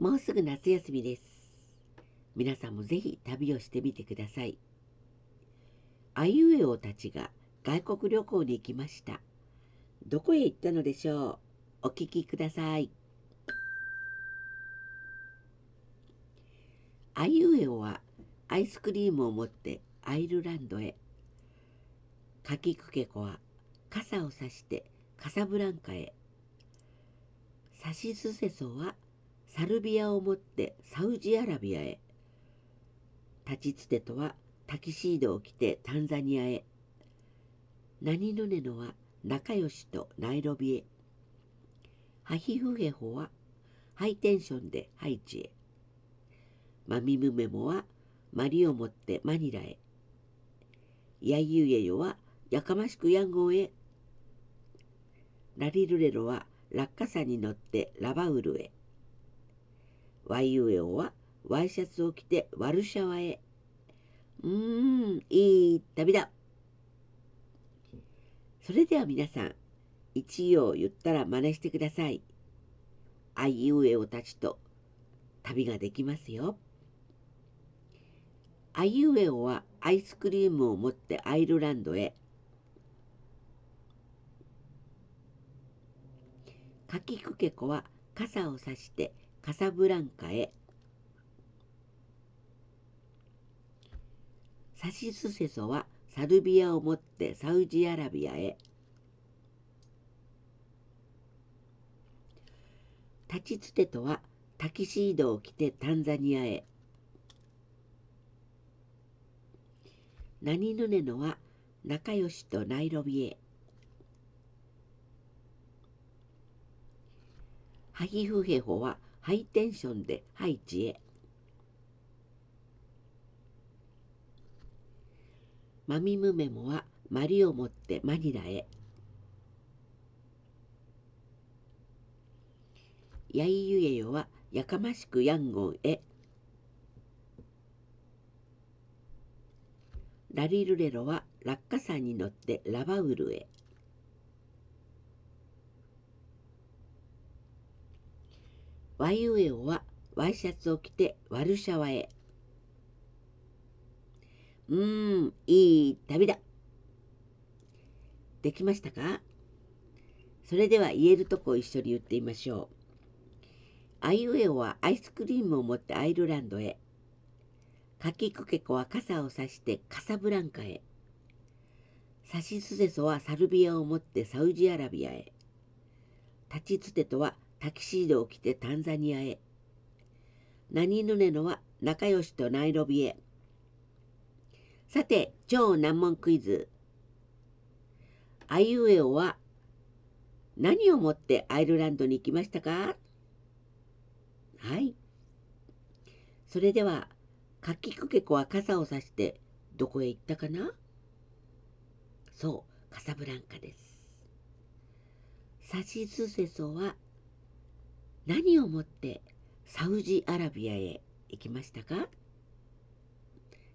もうすぐ夏休みです。皆さんもぜひ旅をしてみてください。あいうえおたちが外国旅行に行きました。どこへ行ったのでしょう？お聞きください。あいうえおはアイスクリームを持ってアイルランドへ。かきくけこは傘を差してカサブランカへ。さしすせそはサルビアを持ってサウジアラビアへ。立ちつてとはタキシードを着てタンザニアへ。何ぬねのは仲良しとナイロビへ。ハヒフヘホはハイテンションでハイチへ。マミムメモはマリを持ってマニラへ。ヤユエヨはやかましくヤンゴへ。ラリルレロは落下傘に乗ってラバウルへ。ワイユエオはワイシャツを着てワルシャワへ。うーん、いい旅だ。それでは皆さん、一行言ったら真似してください。あいうえおたちと旅ができますよ。あいうえおはアイスクリームを持ってアイルランドへ。かきくけこは傘をさしてカサブランカへ。サシスセソはサルビアを持ってサウジアラビアへ。立ちつてとはタキシードを着てタンザニアへ。何ぬねのは仲良しとナイロビへ。ハヒフヘホはハイテンションでハイチへ。マミムメモはマリを持ってマニラへ。ヤイユエヨはやかましくヤンゴンへ。ラリルレロは落下傘に乗ってラバウルへ。ワイウエオはワイシャツを着てワルシャワへ。うーん、いい旅だ。できましたか？それでは言えるとこを一緒に言ってみましょう。あいうえおはアイスクリームを持ってアイルランドへ。かきくけこは傘を差してカサブランカへ。サシスセソはサルビアを持ってサウジアラビアへ。立ちつてとはタキシードを着てタンザニアへ。何ぬねのは仲良しとナイロビへ。さて、超難問クイズ。あいうえおは何をもってアイルランドに行きましたか？はい。それでは、かきくけこは傘をさしてどこへ行ったかな？そう、カサブランカです。サシスセソは何をもってサウジアラビアへ行きましたか？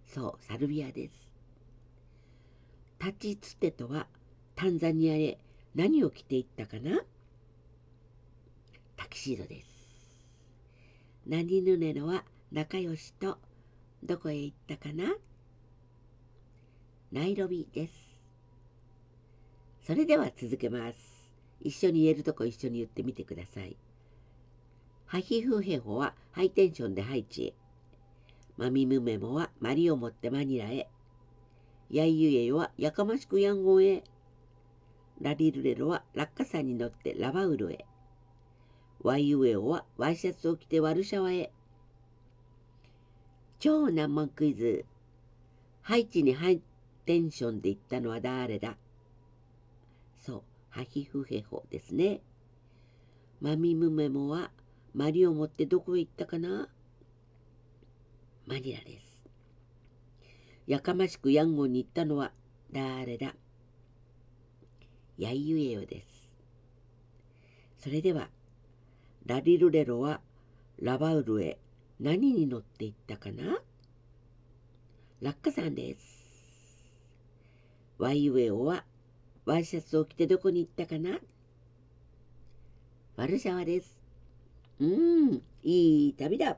そう、サルビアです。立ちつてとはタンザニアへ何を着ていったかな？タキシードです。何ぬねのは仲良しとどこへ行ったかな？ナイロビです。それでは続けます。一緒に言えるとこ一緒に言ってみてください。ハヒフヘホはハイテンションでハイチへ。マミムメモはマリを持ってマニラへ。ヤイユエヨはやかましくヤンゴンへ。ラリルレロは落下傘に乗ってラバウルへ。ワイユエオはワイシャツを着てワルシャワへ。超難問クイズ。ハイチにハイテンションで行ったのは誰だ？そう、ハヒフヘホですね。マミムメモはマリを持ってどこへ行ったかな？マニラです。やかましくヤンゴンに行ったのは誰だ？ヤイユエヨです。それでは、ラリルレロはラバウルへ何に乗って行ったかな？ラッカさんです。ワイユエオはワイシャツを着てどこに行ったかな？ワルシャワです。うん、いい旅だ。